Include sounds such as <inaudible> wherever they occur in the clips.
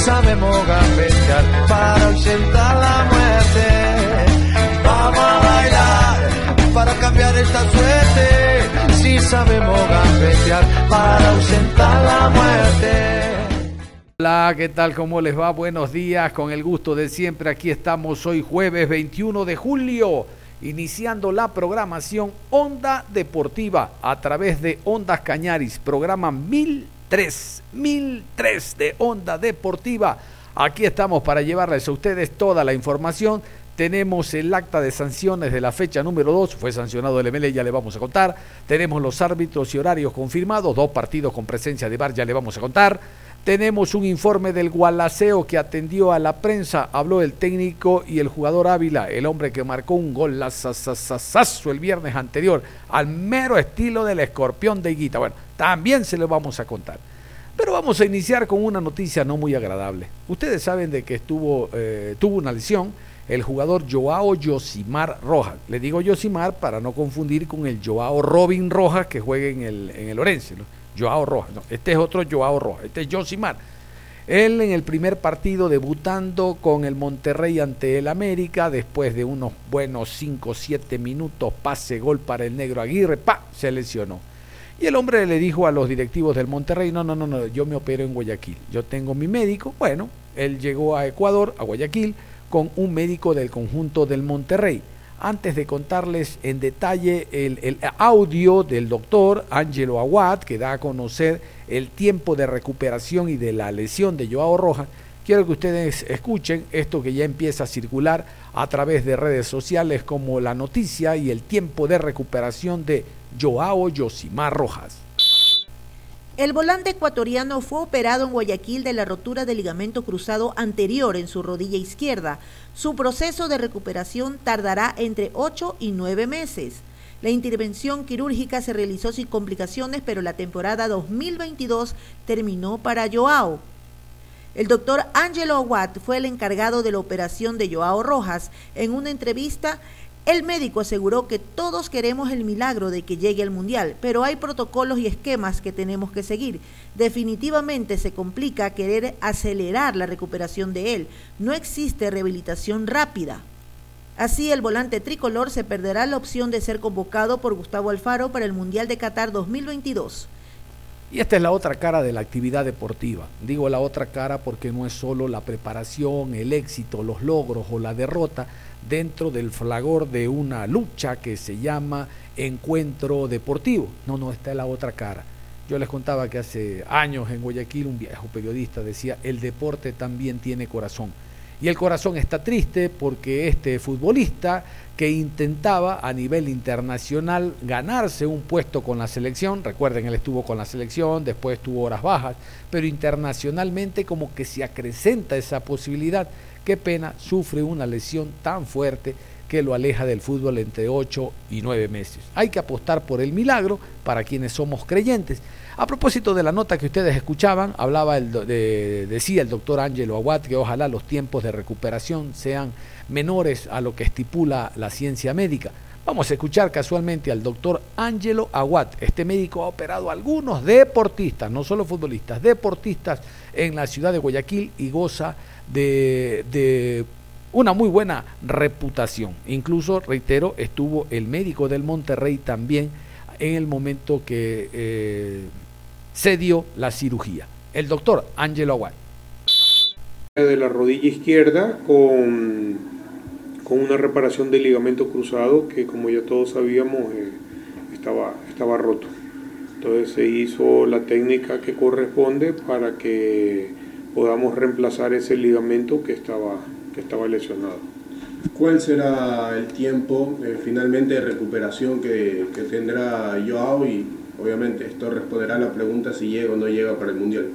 Sabemos gambetear para ausentar la muerte. Vamos a bailar para cambiar esta suerte. Si sabemos gambetear para ausentar la muerte. Hola, ¿qué tal? ¿Cómo les va? Buenos días, con el gusto de siempre. Aquí estamos hoy jueves 21 de julio, iniciando la programación Onda Deportiva a través de Ondas Cañaris, programa 1000 3003 de Onda Deportiva. Aquí estamos para llevarles a ustedes toda la información. Tenemos el acta de sanciones de la fecha número 2, fue sancionado el MLE, ya le vamos a contar. Tenemos los árbitros y horarios confirmados, dos partidos con presencia de VAR, ya le vamos a contar. Tenemos un informe del Gualaceo que atendió a la prensa, habló el técnico y el jugador Ávila, el hombre que marcó un gol el viernes anterior, al mero estilo del escorpión de Higuita. Bueno, también se lo vamos a contar. Pero vamos a iniciar con una noticia no muy agradable. Ustedes saben de que estuvo, eh, tuvo una lesión el jugador Joao Yosimar Rojas. Le digo Yosimar para no confundir con el Joao Robin Rojas que juega en el, en el Orense. Joao Rojas. este es otro Joao Rojas. Este es Josimar. Él en el primer partido debutando con el Monterrey ante el América, después de unos buenos 5 o 7 minutos, pase gol para el negro Aguirre, pa, se lesionó. Y el hombre le dijo a los directivos del Monterrey, no, no, no, no, yo me opero en Guayaquil, yo tengo mi médico. Bueno, él llegó a Ecuador, a Guayaquil, con un médico del conjunto del Monterrey antes de contarles en detalle el, audio del doctor Angelo Aguad, que da a conocer el tiempo de recuperación y de la lesión de Joao Rojas, quiero que ustedes escuchen esto que ya empieza a circular a través de redes sociales como la noticia y el tiempo de recuperación de Joao Yosimar Rojas. El volante ecuatoriano fue operado en Guayaquil de la rotura del ligamento cruzado anterior en su rodilla izquierda. Su proceso de recuperación tardará entre 8 y 9 meses. La intervención quirúrgica se realizó sin complicaciones, pero la temporada 2022 terminó para Joao. El doctor Angelo Aguat fue el encargado de la operación de Joao Rojas. En una entrevista, el médico aseguró que todos queremos el milagro de que llegue al Mundial, pero hay protocolos y esquemas que tenemos que seguir. Definitivamente se complica querer acelerar la recuperación de él. No existe rehabilitación rápida. Así, el volante tricolor se perderá la opción de ser convocado por Gustavo Alfaro para el Mundial de Qatar 2022. Y esta es la otra cara de la actividad deportiva. Digo la otra cara porque no es solo la preparación, el éxito, los logros o la derrota dentro del flagor de una lucha que se llama encuentro deportivo. No, no, está la otra cara. Yo les contaba que hace años en Guayaquil un viejo periodista decía, el deporte también tiene corazón. Y el corazón está triste porque este futbolista que intentaba a nivel internacional ganarse un puesto con la selección, recuerden, él estuvo con la selección, después tuvo horas bajas, pero internacionalmente como que se acrecenta esa posibilidad. Qué pena, sufre una lesión tan fuerte que lo aleja del fútbol entre 8 y 9 meses. Hay que apostar por el milagro para quienes somos creyentes. A propósito de la nota que ustedes escuchaban, hablaba el, decía el doctor Ángelo Aguat que ojalá los tiempos de recuperación sean menores a lo que estipula la ciencia médica. Vamos a escuchar casualmente al doctor Ángelo Aguat. Este médico ha operado a algunos deportistas, no solo futbolistas, deportistas en la ciudad de Guayaquil y goza de, una muy buena reputación. Incluso, reitero, estuvo el médico del Monterrey también en el momento que eh, se dio la cirugía. El doctor Angelo Aguad. De la rodilla izquierda con, con una reparación del ligamento cruzado que como ya todos sabíamos eh, estaba, estaba roto. Entonces se hizo la técnica que corresponde para que podamos reemplazar ese ligamento que estaba, que estaba lesionado. ¿Cuál será el tiempo eh, finalmente de recuperación que, tendrá Joao? Y obviamente esto responderá a la pregunta si llega o no llega para el Mundial.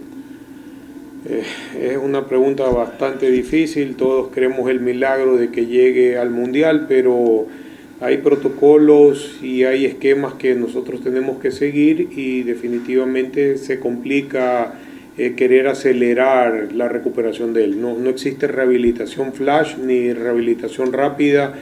Eh, es una pregunta bastante difícil, todos queremos el milagro de que llegue al Mundial, pero hay protocolos y hay esquemas que nosotros tenemos que seguir y definitivamente se complica eh, querer acelerar la recuperación de él. No, no existe rehabilitación flash ni rehabilitación rápida.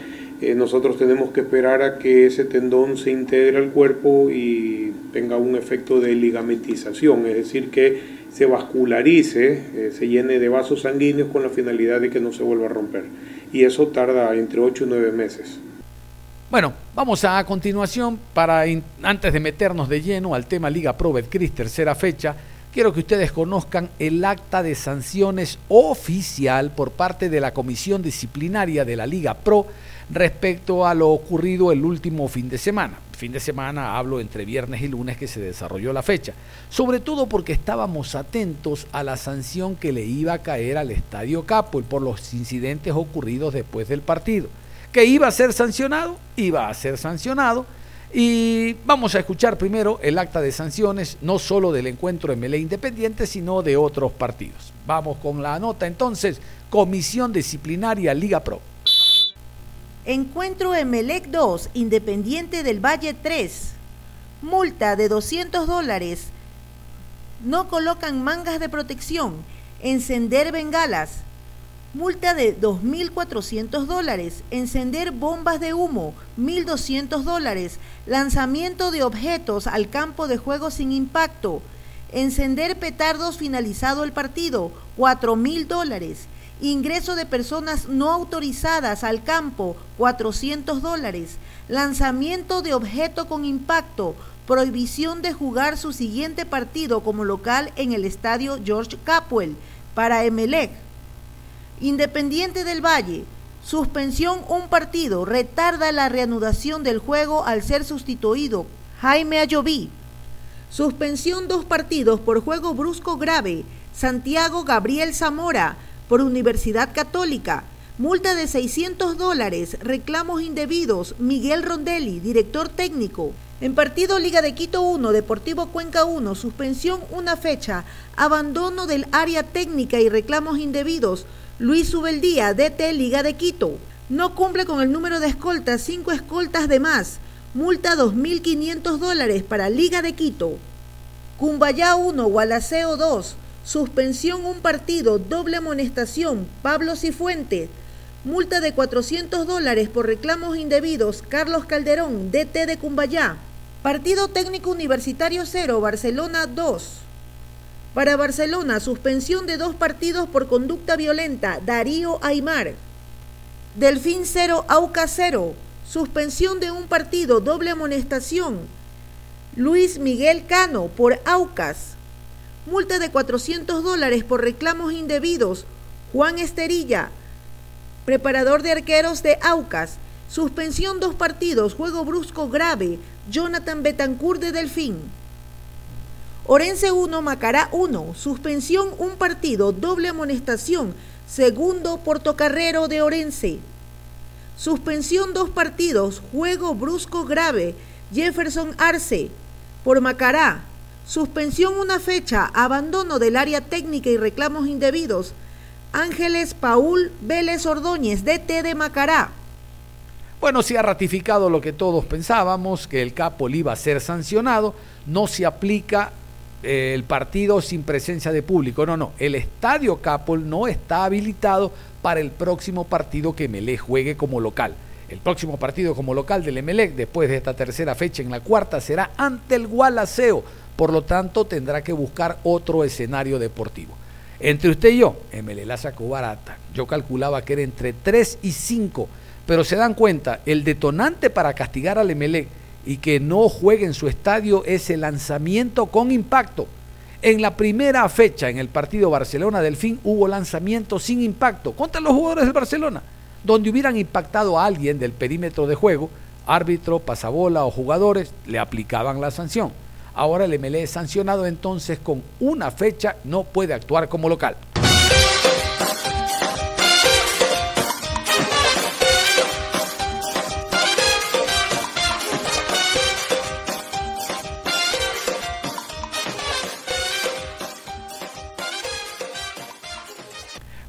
Eh, nosotros tenemos que esperar a que ese tendón se integre al cuerpo y tenga un efecto de ligamentización, es decir, que se vascularice, eh, se llene de vasos sanguíneos con la finalidad de que no se vuelva a romper. Y eso tarda entre 8 y 9 meses. Bueno, vamos a, continuación para antes de meternos de lleno al tema Liga Pro Betcris tercera fecha quiero que ustedes conozcan el acta de sanciones oficial por parte de la Comisión Disciplinaria de la Liga Pro respecto a lo ocurrido el último fin de semana. Fin de semana hablo entre viernes y lunes que se desarrolló la fecha, sobre todo porque estábamos atentos a la sanción que le iba a caer al Estadio Capo por los incidentes ocurridos después del partido. Que iba a ser sancionado, iba a ser sancionado y vamos a escuchar primero el acta de sanciones, no solo del encuentro MLE Independiente, sino de otros partidos. Vamos con la nota entonces, Comisión Disciplinaria Liga Pro. Encuentro Emelec 2, Independiente del Valle 3. Multa de 200 dólares. No colocan mangas de protección. Encender bengalas. Multa de 2.400 dólares. Encender bombas de humo. 1.200 dólares. Lanzamiento de objetos al campo de juego sin impacto. Encender petardos finalizado el partido. 4.000 dólares. Ingreso de personas no autorizadas al campo. 400 dólares. Lanzamiento de objeto con impacto. Prohibición de jugar su siguiente partido como local en el estadio George Capwell para Emelec Independiente del Valle, suspensión un partido, retarda la reanudación del juego al ser sustituido. Jaime Ayoví. Suspensión dos partidos por juego brusco grave. Santiago Gabriel Zamora, por Universidad Católica. Multa de 600 dólares, reclamos indebidos. Miguel Rondelli, director técnico. En partido Liga de Quito 1, Deportivo Cuenca 1, suspensión una fecha, abandono del área técnica y reclamos indebidos. Luis Subeldía, DT Liga de Quito. No cumple con el número de escoltas, cinco escoltas de más. Multa 2.500 dólares para Liga de Quito. Cumbayá 1, Gualaceo 2. Suspensión un partido, doble amonestación. Pablo Cifuente. Multa de 400 dólares por reclamos indebidos. Carlos Calderón, DT de Cumbayá. Partido técnico universitario 0, Barcelona 2. Para Barcelona, suspensión de dos partidos por conducta violenta. Darío Aymar. Delfín 0, Auca 0. Suspensión de un partido, doble amonestación. Luis Miguel Cano por Aucas. Multa de 400 dólares por reclamos indebidos. Juan Esterilla, preparador de arqueros de Aucas. Suspensión dos partidos, juego brusco grave. Jonathan Betancourt de Delfín. Orense 1, Macará 1, suspensión un partido, doble amonestación, segundo Portocarrero de Orense. Suspensión dos partidos, juego brusco grave, Jefferson Arce, por Macará. Suspensión una fecha, abandono del área técnica y reclamos indebidos. Ángeles Paul Vélez Ordóñez, DT de Macará. Bueno, se ha ratificado lo que todos pensábamos, que el capo iba a ser sancionado, no se aplica el partido sin presencia de público. No, no, el estadio Capol no está habilitado para el próximo partido que Melec juegue como local. El próximo partido como local del Emelec, después de esta tercera fecha en la cuarta, será ante el Gualaceo. Por lo tanto, tendrá que buscar otro escenario deportivo. Entre usted y yo, Emelec la sacó barata. Yo calculaba que era entre 3 y 5. Pero se dan cuenta, el detonante para castigar al Emelec y que no juegue en su estadio ese lanzamiento con impacto. En la primera fecha, en el partido Barcelona-Delfín, hubo lanzamiento sin impacto contra los jugadores del Barcelona, donde hubieran impactado a alguien del perímetro de juego, árbitro, pasabola o jugadores, le aplicaban la sanción. Ahora el MLE es sancionado entonces con una fecha, no puede actuar como local.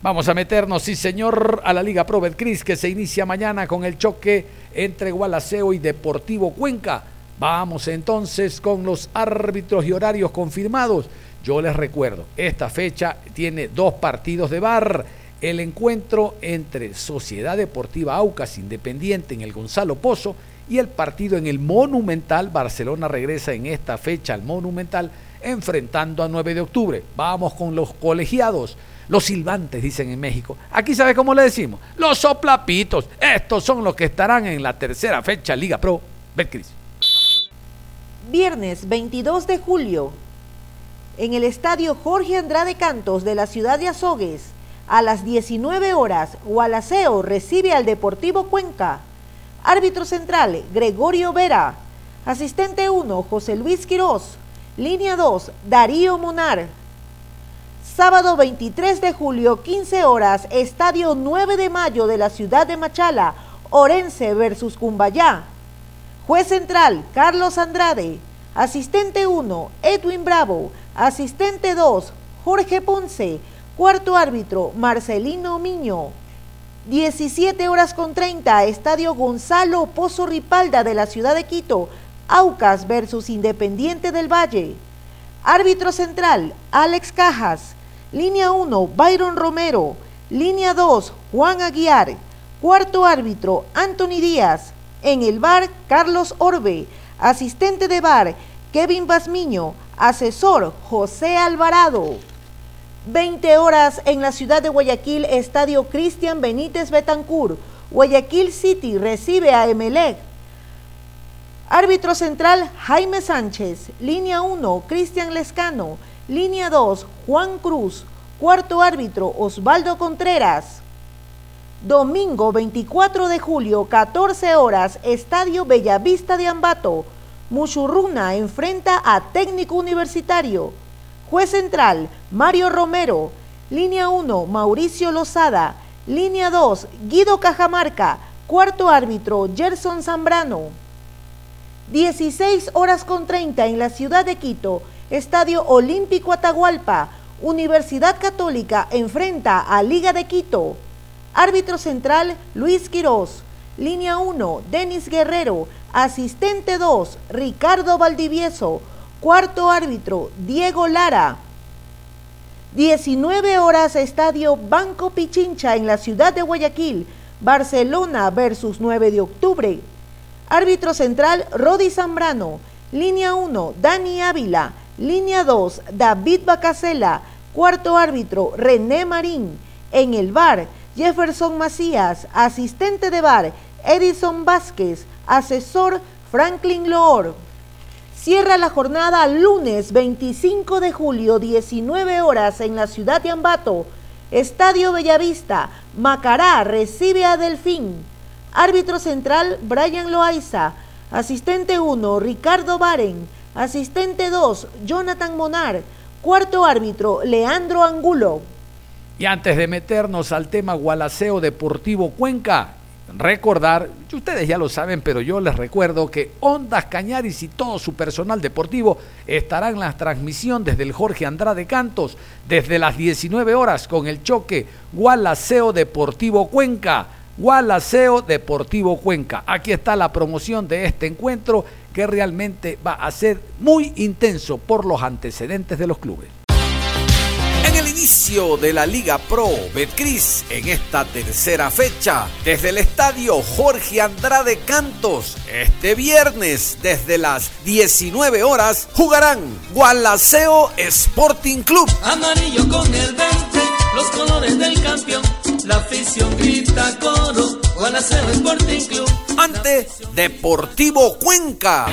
Vamos a meternos, sí señor, a la Liga Pro Betcris que se inicia mañana con el choque entre Gualaceo y Deportivo Cuenca. Vamos entonces con los árbitros y horarios confirmados. Yo les recuerdo, esta fecha tiene dos partidos de bar. El encuentro entre Sociedad Deportiva Aucas Independiente en el Gonzalo Pozo y el partido en el Monumental. Barcelona regresa en esta fecha al Monumental enfrentando a 9 de octubre. Vamos con los colegiados. Los silbantes, dicen en México. Aquí, ¿sabe cómo le decimos? Los soplapitos. Estos son los que estarán en la tercera fecha Liga Pro. Betcris. Viernes 22 de julio, en el estadio Jorge Andrade Cantos de la ciudad de Azogues, a las 19 horas, Gualaceo recibe al Deportivo Cuenca. Árbitro central, Gregorio Vera. Asistente 1, José Luis Quirós. Línea 2, Darío Monar. Sábado 23 de julio, 15 horas, Estadio 9 de Mayo de la ciudad de Machala, Orense versus Cumbayá. Juez central, Carlos Andrade. Asistente 1, Edwin Bravo. Asistente 2, Jorge Ponce. Cuarto árbitro, Marcelino Miño. 17 horas con 30, Estadio Gonzalo Pozo Ripalda de la ciudad de Quito, Aucas versus Independiente del Valle. Árbitro central, Alex Cajas. Línea 1, Byron Romero. Línea 2, Juan Aguiar. Cuarto árbitro, Anthony Díaz. En el bar, Carlos Orbe. Asistente de bar, Kevin Basmiño. Asesor, José Alvarado. 20 horas en la ciudad de Guayaquil, Estadio Cristian Benítez Betancur. Guayaquil City recibe a Emelec. Árbitro central, Jaime Sánchez. Línea 1, Cristian Lescano. Línea 2, Juan Cruz. Cuarto árbitro, Osvaldo Contreras. Domingo 24 de julio, 14 horas, Estadio Bellavista de Ambato. Muchurruna enfrenta a Técnico Universitario. Juez central, Mario Romero. Línea 1, Mauricio Lozada. Línea 2, Guido Cajamarca. Cuarto árbitro, Gerson Zambrano. 16 horas con 30 en la ciudad de Quito. Estadio Olímpico Atahualpa, Universidad Católica enfrenta a Liga de Quito. Árbitro central Luis Quirós. Línea 1, Denis Guerrero. Asistente 2, Ricardo Valdivieso. Cuarto árbitro, Diego Lara. 19 horas, Estadio Banco Pichincha en la ciudad de Guayaquil. Barcelona versus 9 de octubre. Árbitro central, Rodi Zambrano. Línea 1, Dani Ávila. Línea 2, David Bacasela. Cuarto árbitro, René Marín. En el bar, Jefferson Macías. Asistente de bar, Edison Vázquez. Asesor, Franklin Loor. Cierra la jornada lunes 25 de julio, 19 horas en la ciudad de Ambato. Estadio Bellavista. Macará recibe a Delfín. Árbitro central, Brian Loaiza. Asistente 1, Ricardo Baren. Asistente 2, Jonathan Monar. Cuarto árbitro, Leandro Angulo. Y antes de meternos al tema Gualaceo Deportivo Cuenca, recordar, ustedes ya lo saben, pero yo les recuerdo que Ondas Cañaris y todo su personal deportivo estarán en la transmisión desde el Jorge Andrade Cantos, desde las 19 horas con el choque Gualaceo Deportivo Cuenca. Gualaceo Deportivo Cuenca. Aquí está la promoción de este encuentro que realmente va a ser muy intenso por los antecedentes de los clubes. En el inicio de la Liga Pro Betcris, en esta tercera fecha, desde el estadio Jorge Andrade Cantos, este viernes desde las 19 horas, jugarán Gualaceo Sporting Club. Amarillo con el verde, los colores del campeón, la afición grita coro, Gualaceo Sporting Club. Ante Deportivo Cuenca.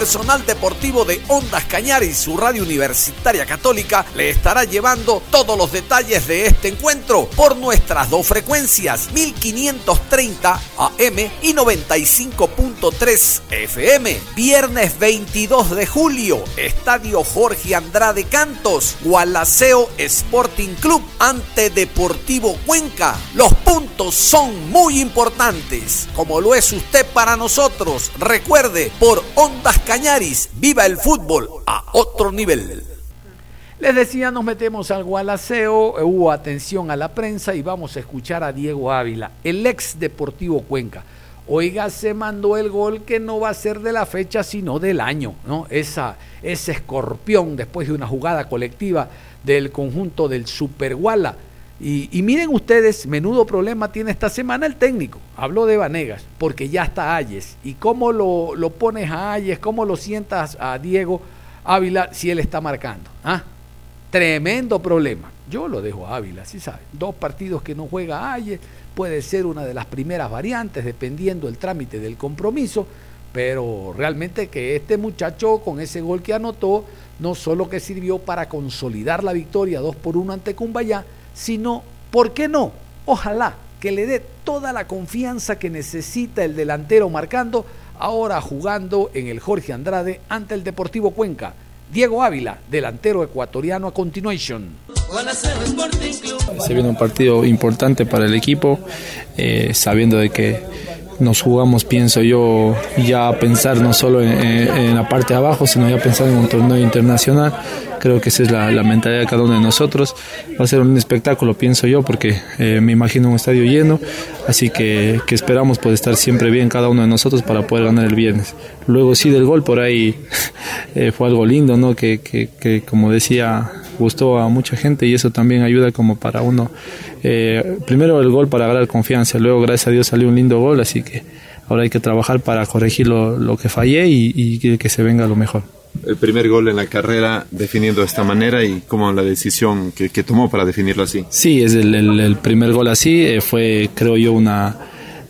Personal deportivo de Ondas Cañaris, su radio universitaria católica, le estará llevando todos los detalles de este encuentro por nuestras dos frecuencias, 1530 AM y 95.3 FM. Viernes 22 de julio, Estadio Jorge Andrade Cantos, Gualaceo Sporting Club ante Deportivo Cuenca. Los puntos son muy importantes, como lo es usted para nosotros. Recuerde, por Ondas Cañaris, viva el fútbol a otro nivel. Les decía, nos metemos al Gualaceo, hubo atención a la prensa y vamos a escuchar a Diego Ávila, el ex Deportivo Cuenca. Oiga, se mandó el gol que no va a ser de la fecha, sino del año, ¿no? Esa, ese escorpión después de una jugada colectiva del conjunto del Super Guala. Y, miren ustedes, menudo problema tiene esta semana el técnico. Habló de Vanegas, porque ya está Ayes. ¿Y cómo lo, pones a Ayes? ¿Cómo lo sientas a Diego Ávila si él está marcando? ¿Ah? Tremendo problema. Yo lo dejo a Ávila, si sabe. Dos partidos que no juega Ayes, puede ser una de las primeras variantes, dependiendo el trámite del compromiso. Pero realmente que este muchacho con ese gol que anotó, no solo que sirvió para consolidar la victoria 2 por 1 ante Cumbayá, sino, ¿por qué no? Ojalá que le dé toda la confianza que necesita el delantero marcando, ahora jugando en el Jorge Andrade ante el Deportivo Cuenca. Diego Ávila, delantero ecuatoriano a continuation. Se viene un partido importante para el equipo, eh, sabiendo de que nos jugamos, pienso yo, ya pensar no solo en, la parte de abajo, sino ya pensar en un torneo internacional. Creo que esa es la, mentalidad de cada uno de nosotros. Va a ser un espectáculo, pienso yo, porque eh, me imagino un estadio lleno, así que, que, esperamos poder estar siempre bien cada uno de nosotros para poder ganar el viernes. Luego sí del gol, por ahí <laughs> eh, fue algo lindo, ¿no? Que, que, que, como decía, gustó a mucha gente y eso también ayuda como para uno. Eh, primero el gol para ganar confianza, luego gracias a Dios salió un lindo gol, así que ahora hay que trabajar para corregir lo, lo que fallé y, y que, se venga lo mejor el primer gol en la carrera definiendo de esta manera y cómo la decisión que, que tomó para definirlo así. Sí, es el, el, el primer gol así, eh, fue creo yo una...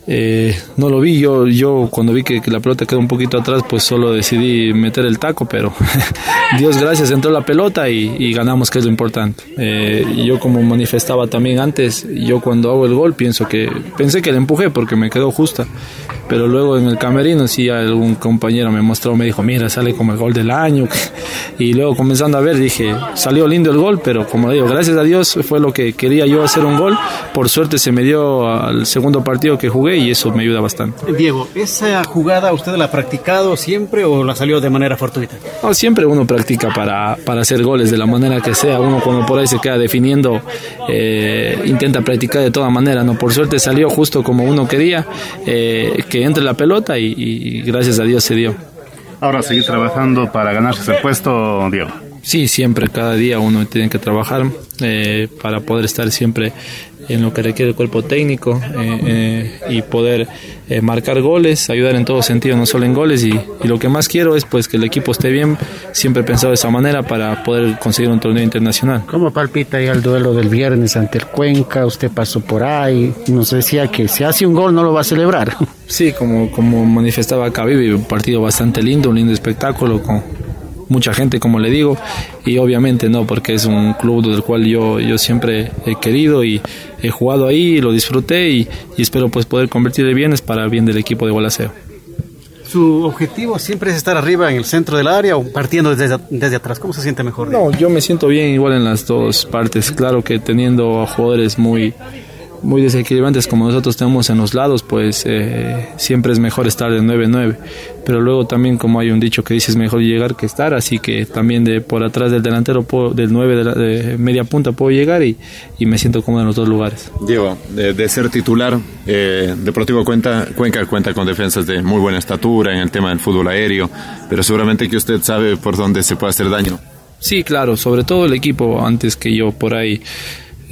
Eh, no lo vi, yo, yo cuando vi que, la pelota quedó un poquito atrás, pues solo decidí meter el taco, pero <laughs> Dios gracias, entró la pelota y, y ganamos, que es lo importante. Eh, yo como manifestaba también antes, yo cuando hago el gol pienso que, pensé que le empujé porque me quedó justa, pero luego en el camerino sí algún compañero me mostró, me dijo, mira, sale como el gol del año. <laughs> Y luego comenzando a ver dije, salió lindo el gol, pero como digo, gracias a Dios fue lo que quería yo hacer un gol. Por suerte se me dio al segundo partido que jugué y eso me ayuda bastante. Diego, ¿esa jugada usted la ha practicado siempre o la salió de manera fortuita? No, siempre uno practica para, para hacer goles de la manera que sea. Uno cuando por ahí se queda definiendo, eh, intenta practicar de toda manera. No, por suerte salió justo como uno quería. Eh, que entre la pelota y, y, gracias a Dios se dio. Ahora seguir trabajando para ganarse ese puesto, Diego. Sí, siempre, cada día uno tiene que trabajar eh, para poder estar siempre en lo que requiere el cuerpo técnico eh, eh, y poder marcar goles, ayudar en todo sentido, no solo en goles. Y, y, lo que más quiero es pues que el equipo esté bien, siempre pensado de esa manera para poder conseguir un torneo internacional. ¿Cómo palpita ahí el duelo del viernes ante el Cuenca? Usted pasó por ahí, nos decía que si hace un gol no lo va a celebrar. Sí, como, como manifestaba Cavivi, un partido bastante lindo, un lindo espectáculo con mucha gente, como le digo, y obviamente no, porque es un club del cual yo, yo siempre he querido y he jugado ahí, lo disfruté y, y espero pues poder convertir de bienes para el bien del equipo de Gualaceo. ¿Su objetivo siempre es estar arriba en el centro del área o partiendo desde, desde atrás? ¿Cómo se siente mejor? No, yo me siento bien igual en las dos partes. Claro que teniendo jugadores muy, muy desequilibrantes como nosotros tenemos en los lados, pues eh, siempre es mejor estar de 9-9. Pero luego también, como hay un dicho que dice, es mejor llegar que estar, así que también de por atrás del delantero, puedo, del 9 de, la, de, media punta, puedo llegar y, y, me siento cómodo en los dos lugares. Diego, de, de ser titular, eh, Deportivo Cuenca, Cuenca cuenta con defensas de muy buena estatura en el tema del fútbol aéreo, pero seguramente que usted sabe por dónde se puede hacer daño. Sí, claro, sobre todo el equipo antes que yo por ahí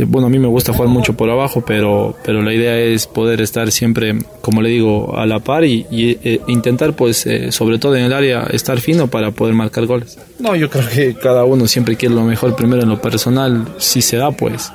bueno, a mí me gusta jugar mucho por abajo, pero, pero la idea es poder estar siempre, como le digo, a la par y, eh, intentar, pues, eh, sobre todo en el área, estar fino para poder marcar goles. No, yo creo que cada uno siempre quiere lo mejor primero en lo personal, si se da, pues,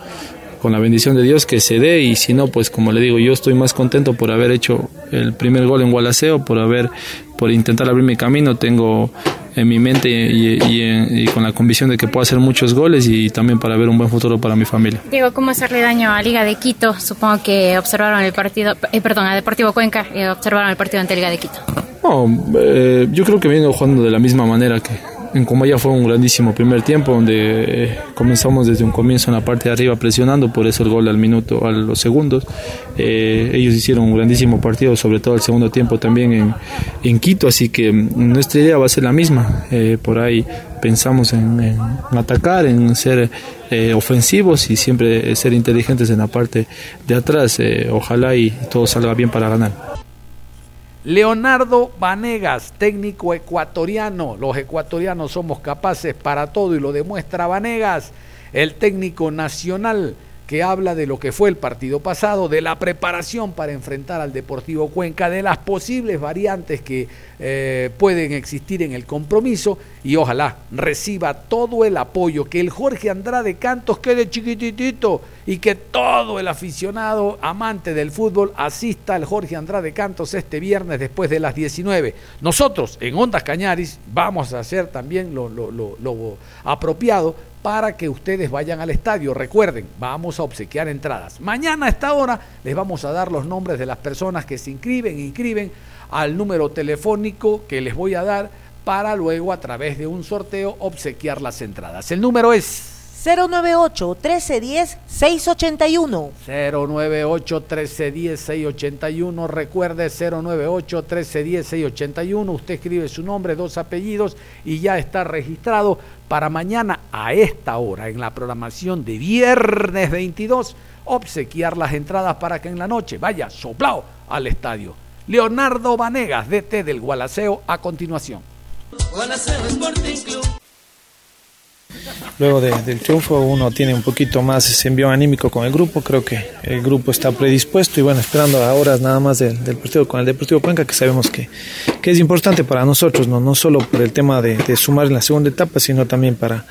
con la bendición de Dios que se dé y si no, pues como le digo, yo estoy más contento por haber hecho el primer gol en Gualaceo, por haber por intentar abrir mi camino. Tengo en mi mente y, con la convicción de que puedo hacer muchos goles y también para ver un buen futuro para mi familia. Diego, ¿cómo hacerle daño a Liga de Quito? Supongo que observaron el partido, eh, perdón, a Deportivo Cuenca, eh, observaron el partido ante Liga de Quito. No, eh, yo creo que vengo jugando de la misma manera que, en Comaya fue un grandísimo primer tiempo donde eh, comenzamos desde un comienzo en la parte de arriba presionando, por eso el gol al minuto, a los segundos. Eh, ellos hicieron un grandísimo partido, sobre todo el segundo tiempo también en, en Quito, así que mm, nuestra idea va a ser la misma. Eh, por ahí pensamos en, atacar, en ser ofensivos y siempre ser inteligentes en la parte de atrás. ojalá y todo salga bien para ganar. Leonardo Vanegas, técnico ecuatoriano. Los ecuatorianos somos capaces para todo y lo demuestra Vanegas, el técnico nacional que habla de lo que fue el partido pasado, de la preparación para enfrentar al Deportivo Cuenca, de las posibles variantes que eh, pueden existir en el compromiso y ojalá reciba todo el apoyo, que el Jorge Andrade Cantos quede chiquititito y que todo el aficionado amante del fútbol asista al Jorge Andrade Cantos este viernes después de las 19. Nosotros en Ondas Cañaris vamos a hacer también lo, lo apropiado para que ustedes vayan al estadio. Recuerden, vamos a obsequiar entradas. Mañana a esta hora les vamos a dar los nombres de las personas que se inscriben, inscriben al número telefónico que les voy a dar para luego a través de un sorteo obsequiar las entradas. El número es 098-1310-681. 098-1310-681. Recuerde 098-1310-681. Usted escribe su nombre, dos apellidos y ya está registrado para mañana a esta hora en la programación de viernes 22 obsequiar las entradas para que en la noche vaya soplado al estadio. Leonardo Vanegas, DT del Gualaceo, a continuación. Luego del triunfo uno tiene un poquito más ese envío anímico con el grupo, creo que el grupo está predispuesto y bueno, esperando ahora nada más del, partido con el Deportivo Cuenca que sabemos que, que, es importante para nosotros, no, no solo por el tema de, sumar en la segunda etapa, sino también para,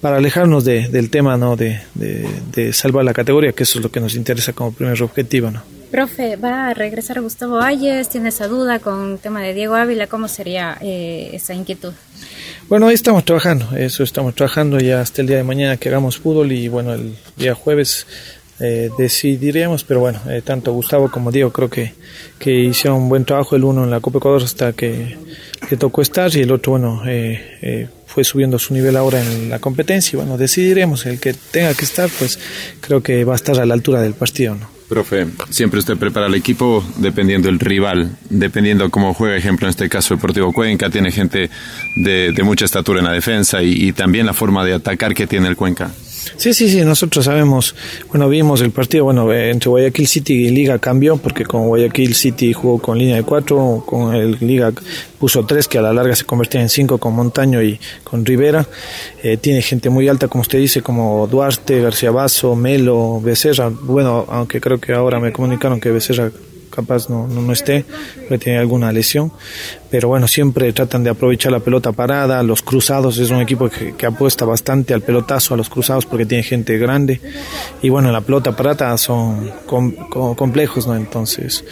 para alejarnos del tema ¿no? de, de, salvar la categoría, que eso es lo que nos interesa como primer objetivo. ¿no? Profe, ¿va a regresar Gustavo Ayes? ¿Tiene esa duda con el tema de Diego Ávila? ¿Cómo sería eh, esa inquietud? Bueno, ahí estamos trabajando, eso estamos trabajando ya hasta el día de mañana que hagamos fútbol y bueno, el día jueves eh, decidiremos, pero bueno, eh, tanto Gustavo como Diego creo que, que hicieron un buen trabajo, el uno en la Copa Ecuador hasta que, que tocó estar y el otro, bueno, eh, fue subiendo su nivel ahora en la competencia y bueno, decidiremos, el que tenga que estar, pues creo que va a estar a la altura del partido, ¿no? Profe, siempre usted prepara el equipo dependiendo del rival, dependiendo cómo juega, ejemplo, en este caso Deportivo Cuenca, tiene gente de, mucha estatura en la defensa y, también la forma de atacar que tiene el Cuenca. Sí, sí, sí, nosotros sabemos, bueno, vimos el partido, bueno, entre Guayaquil City y Liga cambió, porque con Guayaquil City jugó con línea de cuatro, con el Liga puso tres, que a la larga se convertía en cinco con Montaño y con Rivera. Eh, tiene gente muy alta, como usted dice, como Duarte, García Basso, Melo, Becerra. Bueno, aunque creo que ahora me comunicaron que Becerra capaz no, no, no esté, porque tiene alguna lesión. Pero bueno, siempre tratan de aprovechar la pelota parada, los cruzados, es un equipo que, apuesta bastante al pelotazo, a los cruzados, porque tiene gente grande. Y bueno, la pelota parada son complejos, ¿no? Entonces,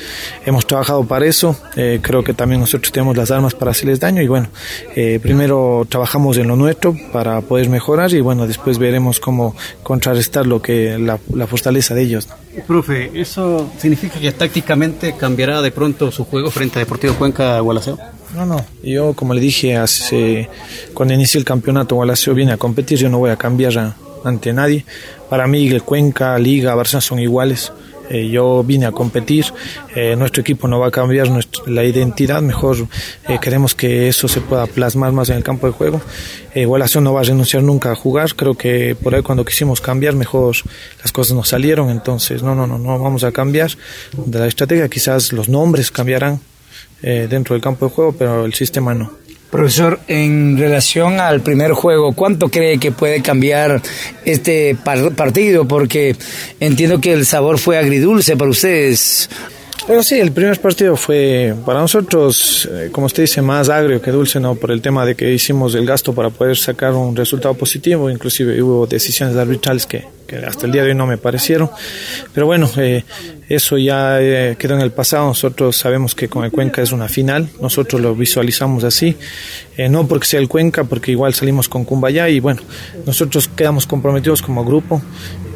hemos trabajado para eso. Eh, creo que también nosotros tenemos las armas para hacerles daño. Y bueno, eh, primero trabajamos en lo nuestro para poder mejorar y bueno, después veremos cómo contrarrestar lo que la, la fortaleza de ellos. Profe, ¿eso significa que tácticamente cambiará de pronto su juego frente a Deportivo Cuenca Gualaceo? No, no. Yo, como le dije, hace, cuando inicie el campeonato, Gualaceo viene a competir, yo no voy a cambiar ante nadie. Para mí, Cuenca, Liga, Barça son iguales. Eh, yo vine a competir, eh, nuestro equipo no va a cambiar la identidad, mejor eh, queremos que eso se pueda plasmar más en el campo de juego. Igualación no va a renunciar nunca a jugar, creo que por ahí cuando quisimos cambiar mejor las cosas nos salieron, entonces no, no, no, no vamos a cambiar de la estrategia, quizás los nombres cambiarán dentro del campo de juego, pero el sistema no. Profesor, en relación al primer juego, ¿cuánto cree que puede cambiar este partido? Porque entiendo que el sabor fue agridulce para ustedes. Pero sí, el primer partido fue para nosotros, eh, como usted dice, más agrio que dulce, ¿no? Por el tema de que hicimos el gasto para poder sacar un resultado positivo, inclusive hubo decisiones arbitrales que, que hasta el día de hoy no me parecieron. Pero bueno, eh, eso ya eh, quedó en el pasado. Nosotros sabemos que con el Cuenca es una final. Nosotros lo visualizamos así. Eh, no porque sea el Cuenca, porque igual salimos con Cumbayá y bueno, nosotros quedamos comprometidos como grupo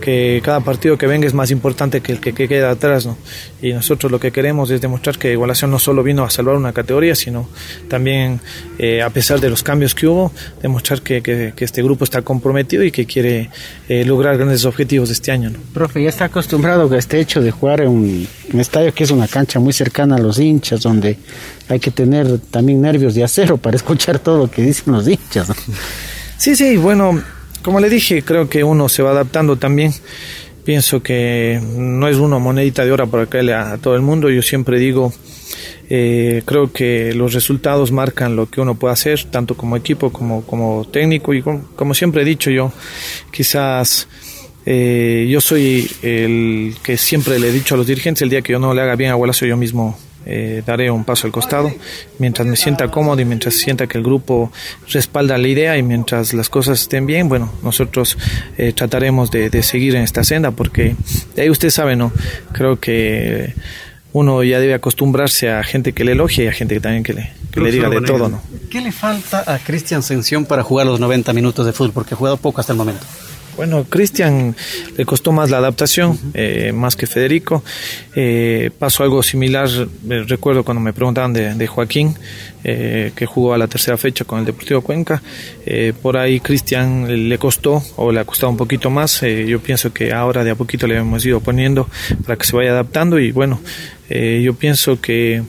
que cada partido que venga es más importante que el que, queda atrás, ¿no? Y nosotros lo que queremos es demostrar que Igualación no solo vino a salvar una categoría, sino también, eh, a pesar de los cambios que hubo, demostrar que, este grupo está comprometido y que quiere lograr grandes objetivos este año, ¿no? Profe, ya está acostumbrado a este hecho de jugar en un, estadio que es una cancha muy cercana a los hinchas, donde hay que tener también nervios de acero para escuchar todo lo que dicen los hinchas, Sí, sí, bueno, como le dije, creo que uno se va adaptando también. Pienso que no es una monedita de oro para caerle a, todo el mundo. Yo siempre digo, eh, creo que los resultados marcan lo que uno puede hacer, tanto como equipo como, como técnico. Y como, siempre he dicho yo, quizás eh, yo soy el que siempre le he dicho a los dirigentes, el día que yo no le haga bien a Gualacio, yo mismo eh, daré un paso al costado mientras me sienta cómodo y mientras sienta que el grupo respalda la idea y mientras las cosas estén bien, bueno, nosotros eh, trataremos de, seguir en esta senda porque de ahí usted sabe, ¿no? Creo que uno ya debe acostumbrarse a gente que le elogie y a gente que también que le, que le diga de todo, ¿no? ¿Qué le falta a Cristian Sención para jugar los 90 minutos de fútbol? Porque ha jugado poco hasta el momento. Bueno, Cristian le costó más la adaptación, eh, más que Federico. Eh, pasó algo similar, eh, recuerdo cuando me preguntaban de, Joaquín, que jugó a la tercera fecha con el Deportivo Cuenca. por ahí Cristian le costó o le ha costado un poquito más. yo pienso que ahora de a poquito le hemos ido poniendo para que se vaya adaptando y bueno, yo pienso que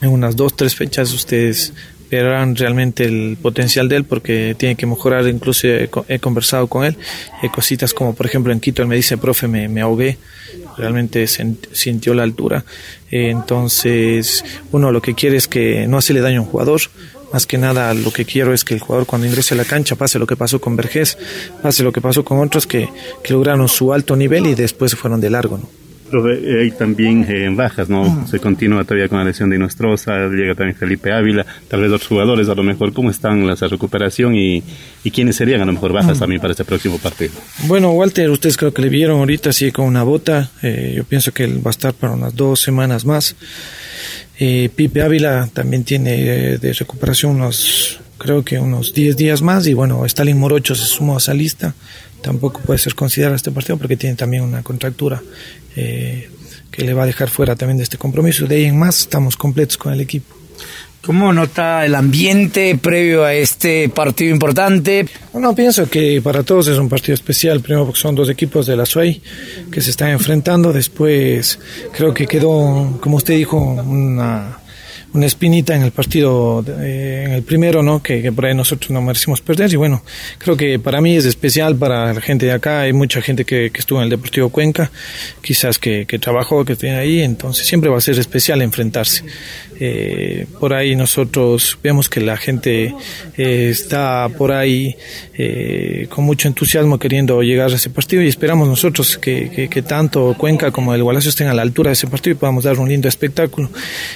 en unas dos, tres fechas ustedes verán realmente el potencial de él porque tiene que mejorar, incluso he, conversado con él, hay cositas como por ejemplo en Quito él me dice, profe, me, me ahogué, realmente sintió la altura, entonces uno lo que quiere es que no hacerle daño a un jugador, más que nada lo que quiero es que el jugador cuando ingrese a la cancha pase lo que pasó con Vergés, pase lo que pasó con otros que, que lograron su alto nivel y después fueron de largo, ¿no? Eh, hay también eh, bajas, ¿no? Ah. Se continúa todavía con la lesión de Nostroza, llega también Felipe Ávila, tal vez otros jugadores, a lo mejor, ¿cómo están la recuperación y, y quiénes serían a lo mejor bajas ah. también para este próximo partido? Bueno, Walter, ustedes creo que le vieron ahorita, sigue con una bota, eh, yo pienso que él va a estar para unas dos semanas más. Pipe Ávila también tiene de recuperación unos, creo que unos 10 días más y bueno, Stalin Morocho se sumó a esa lista tampoco puede ser considerado este partido porque tiene también una contractura eh, que le va a dejar fuera también de este compromiso. De ahí en más estamos completos con el equipo. ¿Cómo nota el ambiente previo a este partido importante? Bueno, pienso que para todos es un partido especial. Primero porque son dos equipos de la SUEI que se están enfrentando. Después creo que quedó, como usted dijo, una una espinita en el partido, eh, en el primero, ¿no? Que, por ahí nosotros no merecimos perder. Y bueno, creo que para mí es especial, para la gente de acá, hay mucha gente que, que estuvo en el Deportivo Cuenca, quizás que, que trabajó, que tiene ahí, entonces siempre va a ser especial enfrentarse. Eh, por ahí nosotros vemos que la gente eh, está por ahí eh, con mucho entusiasmo queriendo llegar a ese partido y esperamos nosotros que, que, tanto Cuenca como el Gualacio estén a la altura de ese partido y podamos dar un lindo espectáculo.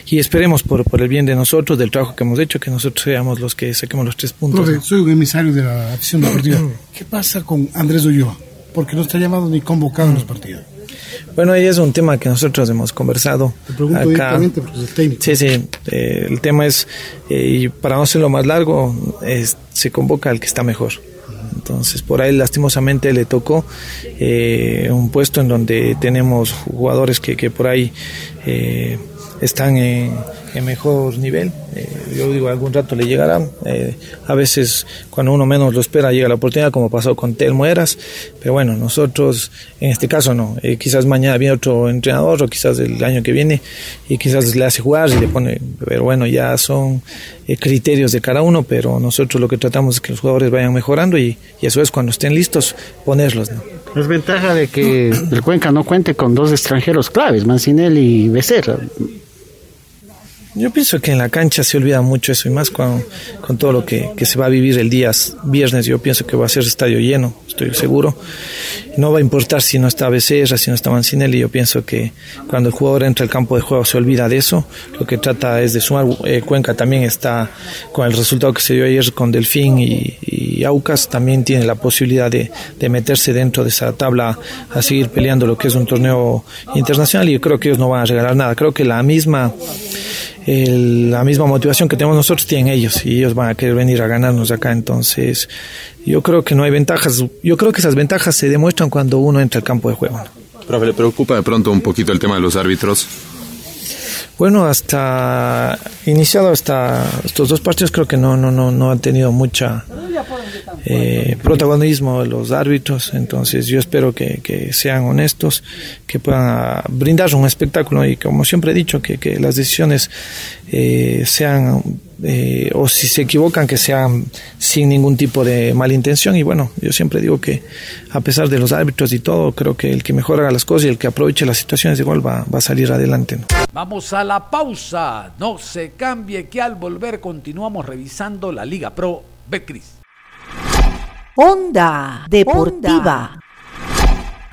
Y esperemos por, por el bien de nosotros, del trabajo que hemos hecho, que nosotros seamos los que saquemos los tres puntos. soy un emisario de la afición deportiva. <clears throat> ¿Qué pasa con Andrés Ulloa? Porque no está llamado ni convocado en los partidos. Bueno, ahí es un tema que nosotros hemos conversado. Te pregunto acá. directamente porque es el técnico. Sí, sí. Eh, el tema es, eh, y para no hacerlo más largo, se convoca al que está mejor. Entonces, por ahí lastimosamente le tocó eh, un puesto en donde tenemos jugadores que, que por ahí están en en mejor nivel. Eh, yo digo, algún rato le llegará. Eh, a veces, cuando uno menos lo espera, llega la oportunidad, como pasó con Telmo Eras. Pero bueno, nosotros, en este caso, no. Eh, quizás mañana viene otro entrenador, o quizás el año que viene, y quizás le hace jugar y le pone. Pero bueno, ya son criterios de cada uno, pero nosotros lo que tratamos es que los jugadores vayan mejorando y, eso es cuando estén listos, ponerlos. Es ventaja de que el Cuenca no cuente con dos extranjeros claves, Mancinelli y Becerra. Yo pienso que en la cancha se olvida mucho eso y más con, con todo lo que, que, se va a vivir el día viernes. Yo pienso que va a ser estadio lleno, estoy seguro. No va a importar si no está Becerra, si no está Mancinelli. Yo pienso que cuando el jugador entra al campo de juego se olvida de eso. Lo que trata es de sumar. Eh, Cuenca también está con el resultado que se dio ayer con Delfín y, y Aucas. También tiene la posibilidad de, de meterse dentro de esa tabla a seguir peleando lo que es un torneo internacional. Y yo creo que ellos no van a regalar nada. Creo que la misma el, la misma motivación que tenemos nosotros tienen ellos y ellos van a querer venir a ganarnos acá. Entonces, yo creo que no hay ventajas. Yo creo que esas ventajas se demuestran cuando uno entra al campo de juego. Profe, ¿le preocupa de pronto un poquito el tema de los árbitros? Bueno, hasta iniciado hasta estos dos partidos creo que no no no no han tenido mucha eh, protagonismo los árbitros, entonces yo espero que, que, sean honestos, que puedan brindar un espectáculo y como siempre he dicho que, que las decisiones eh, sean eh, o si se equivocan que sean sin ningún tipo de mala intención y bueno yo siempre digo que a pesar de los árbitros y todo creo que el que mejor haga las cosas y el que aproveche las situaciones igual va, va a salir adelante ¿no? vamos a la pausa no se cambie que al volver continuamos revisando la Liga Pro Betcris Onda Deportiva.